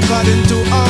judge man according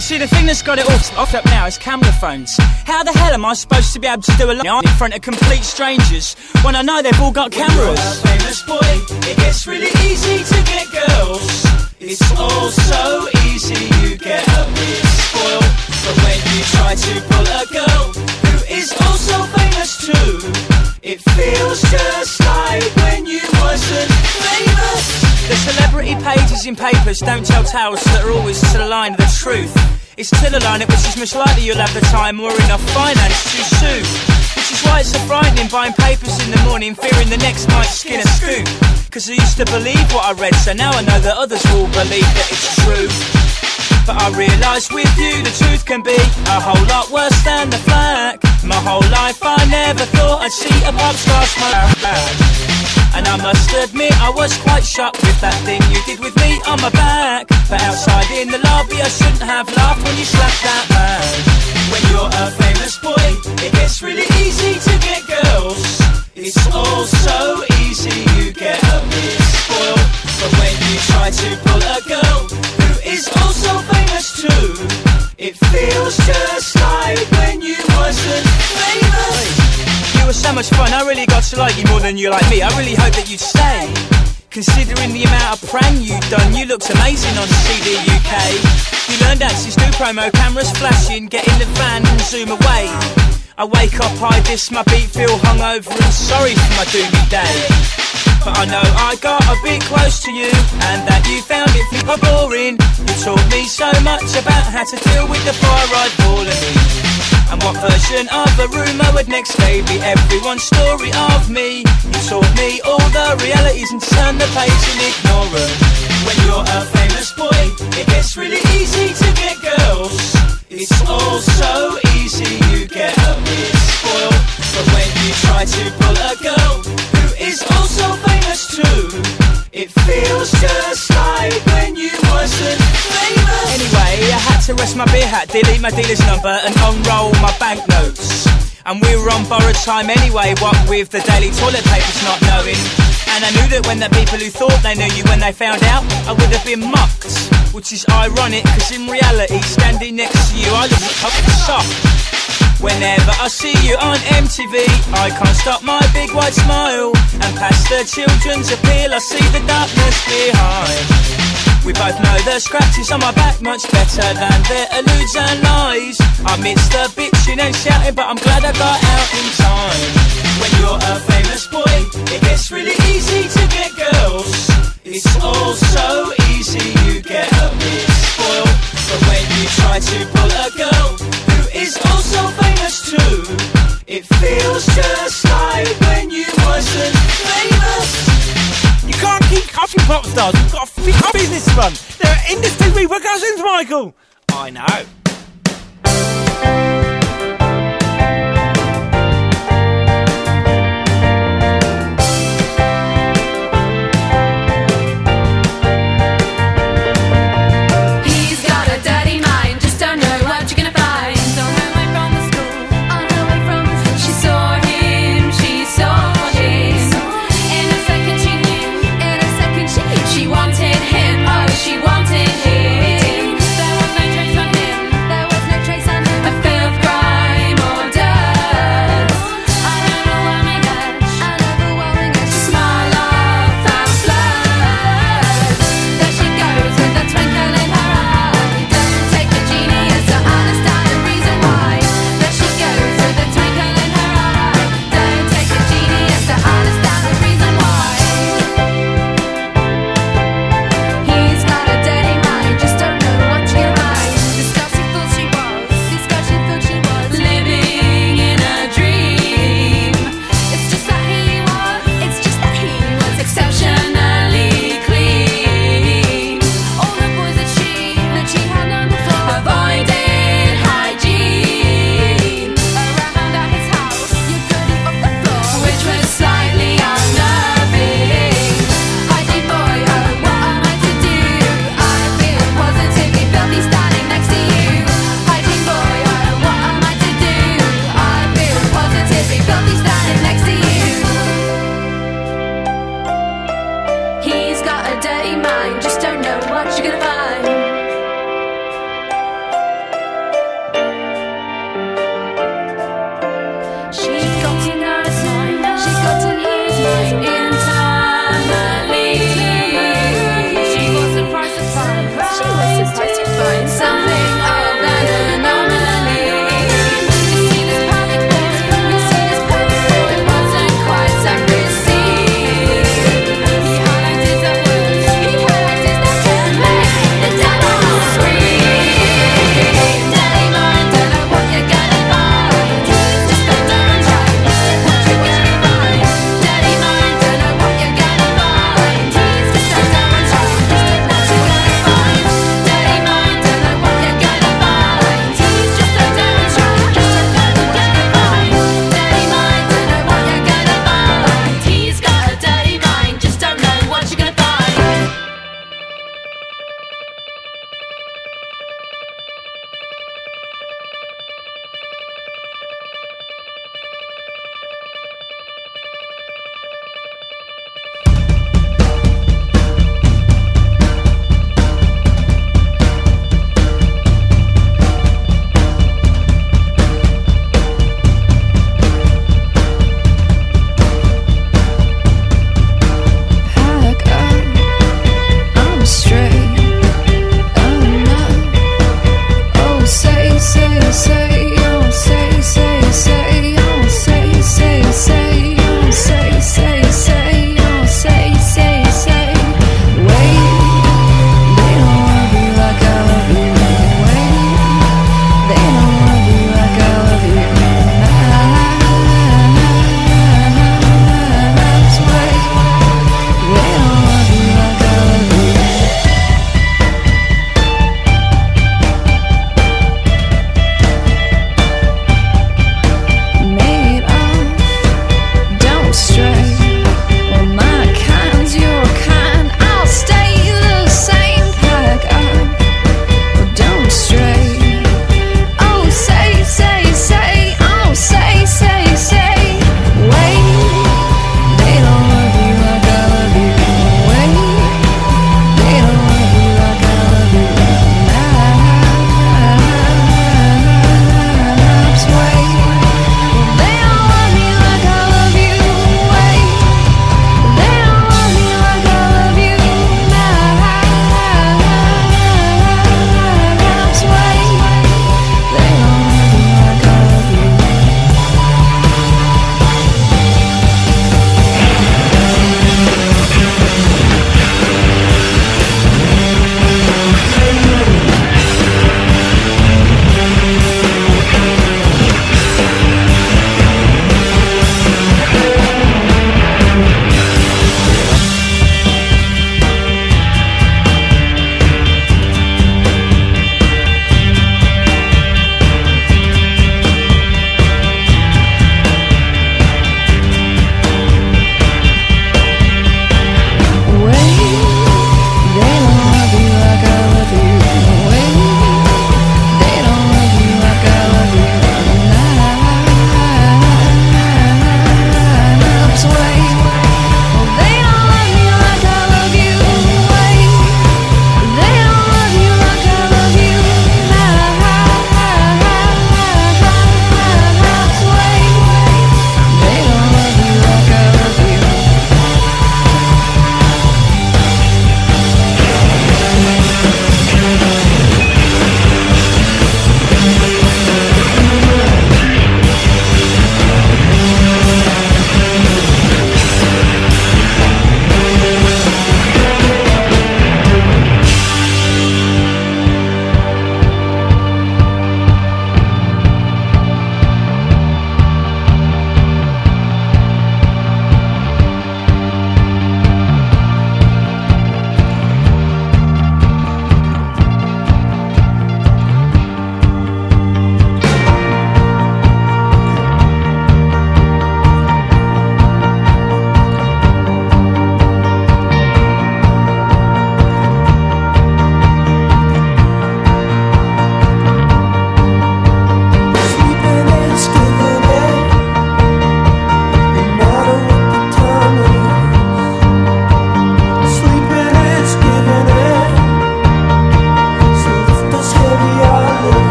see the thing that's got it all off up now is camera phones. How the hell am I supposed to be able to do a line in front of complete strangers when I know they've all got cameras? famous boy, it gets really easy to get girls. It's all so easy, you get a bit spoiled. But when you try to pull a girl who is also famous too, it feels just like when you wasn't famous. The celebrity pages in papers don't tell tales that are always to the line of the truth. It's to the line at which is most likely you'll have the time or enough finance to sue. Which is why it's so frightening buying papers in the morning, fearing the next might skin a scoop. Cause I used to believe what I read, so now I know that others will believe that it's true. But I realise with you the truth can be a whole lot worse than the flack. My whole life I never thought I'd see a pop star smile back. And I must admit I was quite shocked with that thing you did with me on my back. But outside in the lobby I shouldn't have laughed when you slapped that man. To like you more than you like me. I really hope that you'd stay. Considering the amount of prank you've done, you looked amazing on CD UK. You learned axes, do promo, cameras flashing, get in the van and zoom away. I wake up, I diss my beat, feel hungover and sorry for my doomy day. But I know I got a bit close to you, and that you found it super boring. You taught me so much about how to deal with the fire I'd fallen in. And what version of a rumour would next day be everyone's story of me? You taught me all the realities and turned the page in ignorant. When you're a famous boy, it gets really easy to get girls. It's all so easy, you get a bit spoiled. But when you try to pull a girl who is also famous too, it feels just like when you wasn't famous. Anyway, I had to rest my beer hat, delete my dealer's number, and unroll my banknotes. And we were on borrowed time anyway, what with the daily toilet papers not knowing. And I knew that when the people who thought they knew you, when they found out, I would have been mucked. Which is ironic, cause in reality, standing next to you, I look up the shock. Whenever I see you on MTV, I can't stop my big white smile. And past the children's appeal, I see the darkness behind. We both know the scratches on my back much better than their alludes and lies. I miss the bitching and shouting, but I'm glad I got out in time. When you're a famous boy, it gets really easy to get girls. It's all so easy, you get a bit spoiled. But when you try to pull a girl is also famous too, it feels just like when you wasn't famous. You can't keep cutting pop stars. You've got a business run. There are industry repercussions, Michael. I know.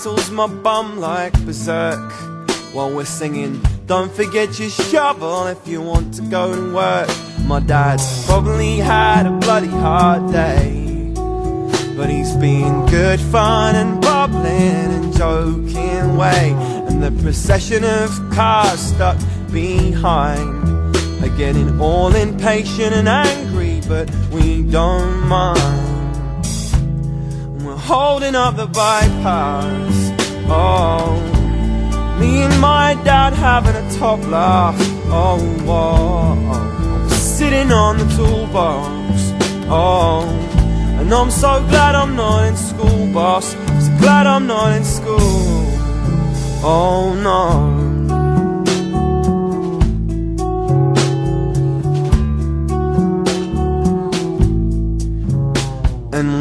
Rattles my bum like berserk while we're singing. Don't forget your shovel if you want to go to work. My dad's probably had a bloody hard day. But he's been good fun and bubbling and joking way. And the procession of cars stuck behind are getting all impatient and angry, but we don't mind. Holding up the bypass. Oh, me and my dad having a top laugh. Oh, oh, oh. sitting on the toolbox. Oh, and I'm so glad I'm not in school, boss. So glad I'm not in school. Oh no.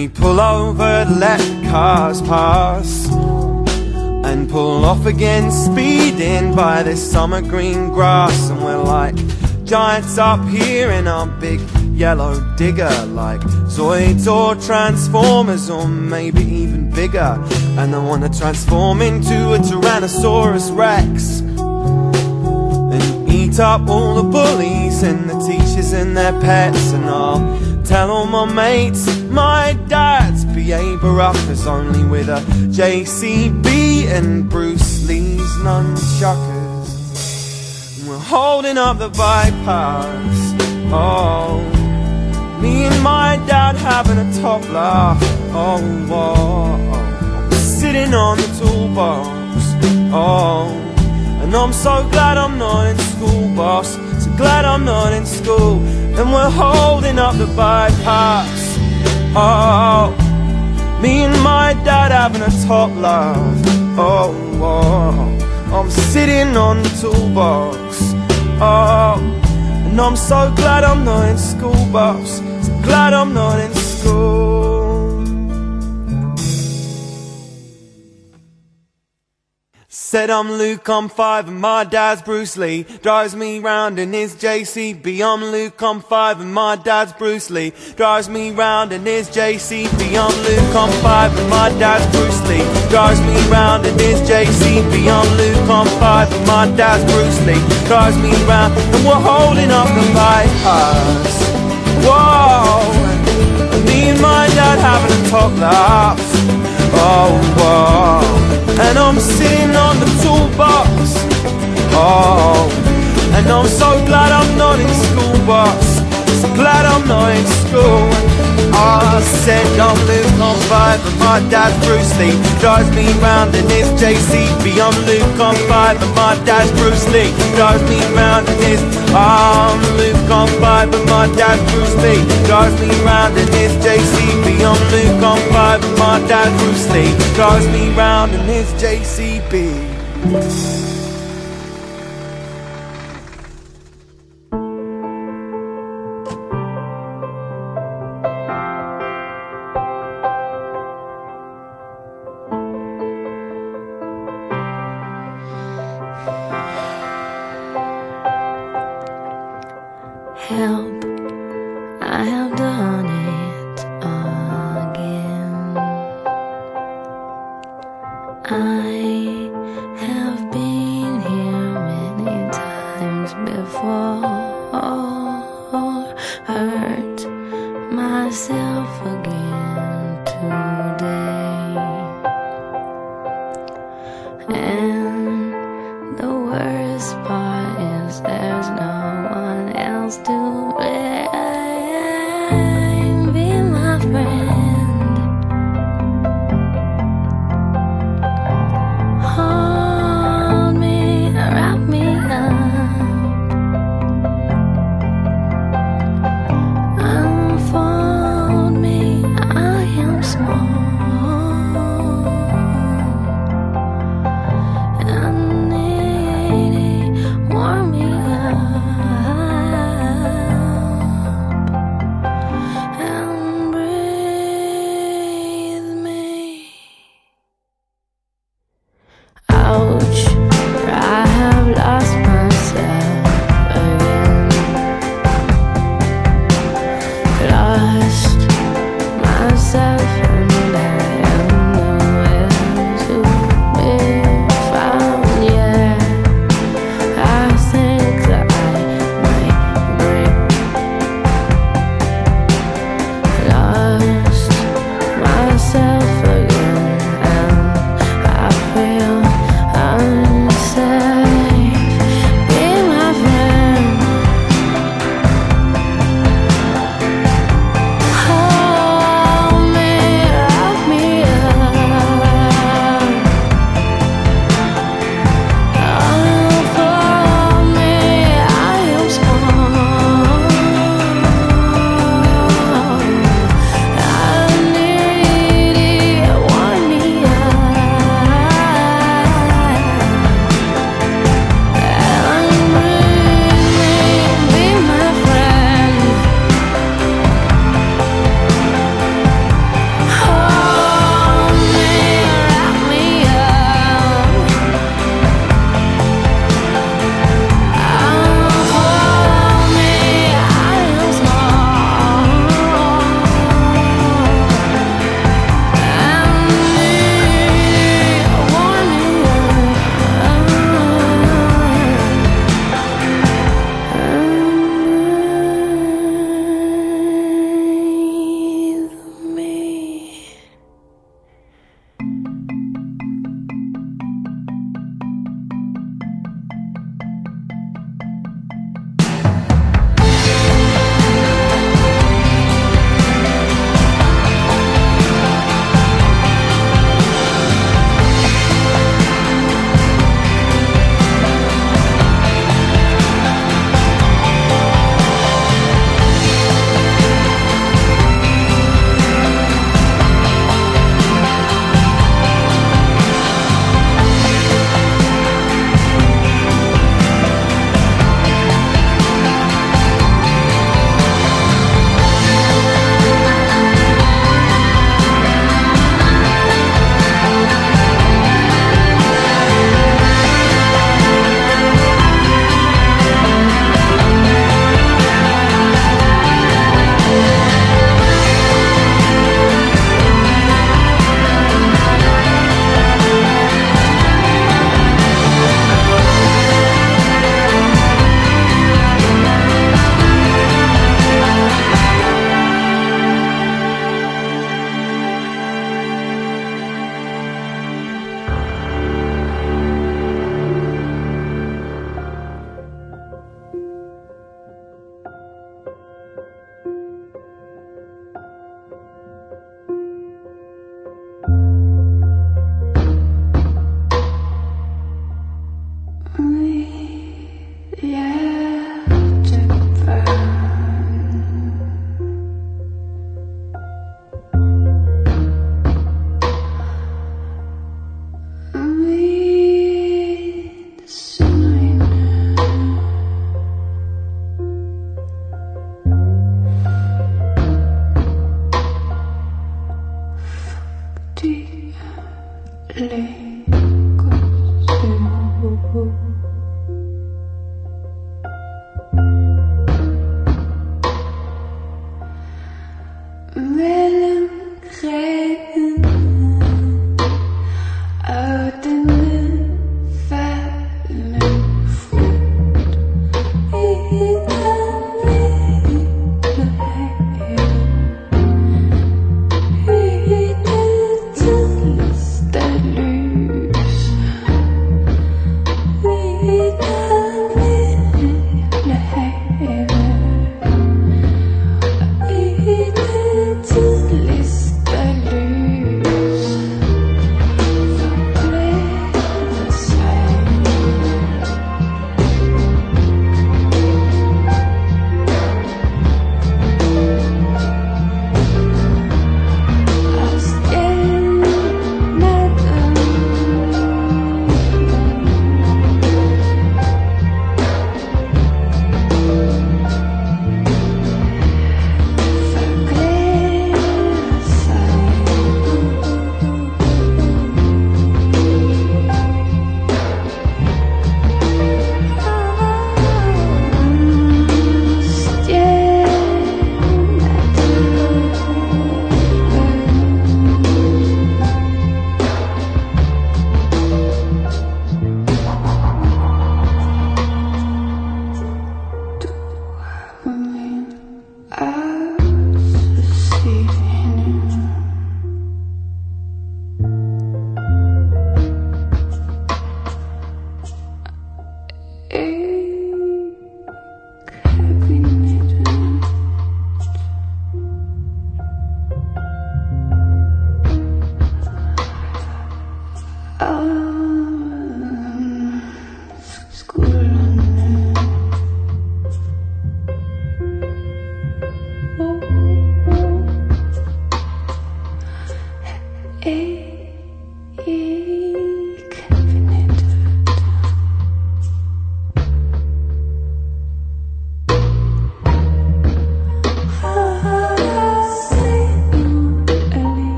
We pull over let cars pass And pull off again speeding by this summer green grass. And we're like giants up here in our big yellow digger Like Zoids or Transformers or maybe even bigger. And I wanna transform into a Tyrannosaurus Rex and eat up all the bullies and the teachers and their pets. And I'll tell all my mates my dad's PA Barack is only with a JCB and Bruce Lee's nunchuckers we're holding up the bypass oh me and my dad having a top laugh oh, oh, oh. sitting on the toolbox oh and I'm so glad I'm not in school, boss. So glad I'm not in school. And we're holding up the bypass. Oh, me and my dad having a top laugh. Oh, oh, I'm sitting on the toolbox. Oh, and I'm so glad I'm not in school, boss. So glad I'm not in school. Said I'm Luke, I'm five, and my dad's Bruce Lee. Drives me round in his JCB. I'm Luke, I'm five, and my dad's Bruce Lee. Drives me round in his JCB. I'm Luke, I'm five, and my dad's Bruce Lee. Drives me round in his JCB. I'm Luke, I'm five, and my dad's Bruce Lee. Drives me round, and we're holding up the bypass. Whoa, me and my dad having a top laugh. Oh, whoa. And I'm sitting on the toolbox. Oh, and I'm so glad I'm not in school, boss. So glad I'm not in school. I said I'm Luke, I'm five, and my dad's Bruce Lee. Drives me round in his JCB. I'm Luke, I'm five, and my dad's Bruce Lee. Drives me round in his. I'm Luke, I'm five, and my dad's Bruce Lee. Drives me round in his JCB. I'm Luke, I'm five, and my dad's Bruce Lee. Drives me round in his JCB.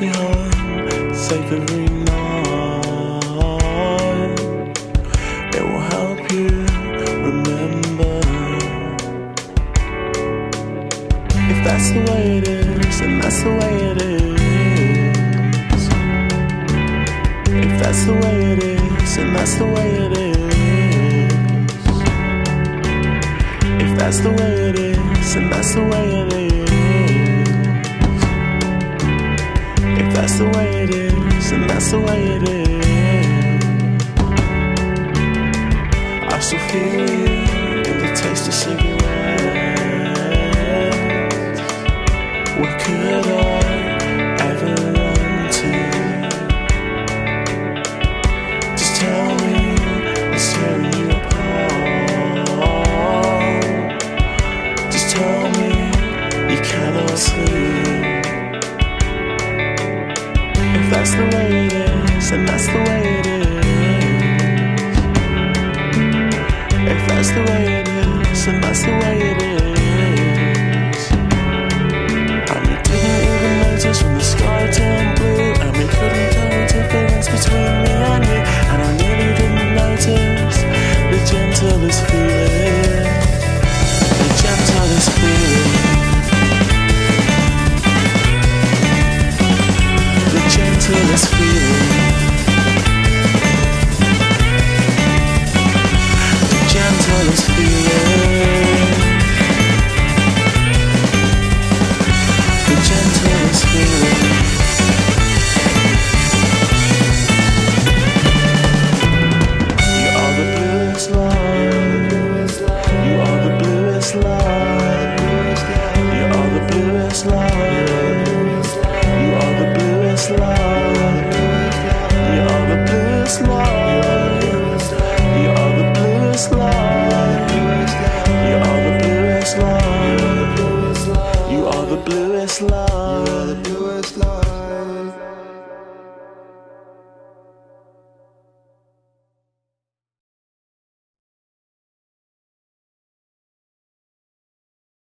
Will walk you home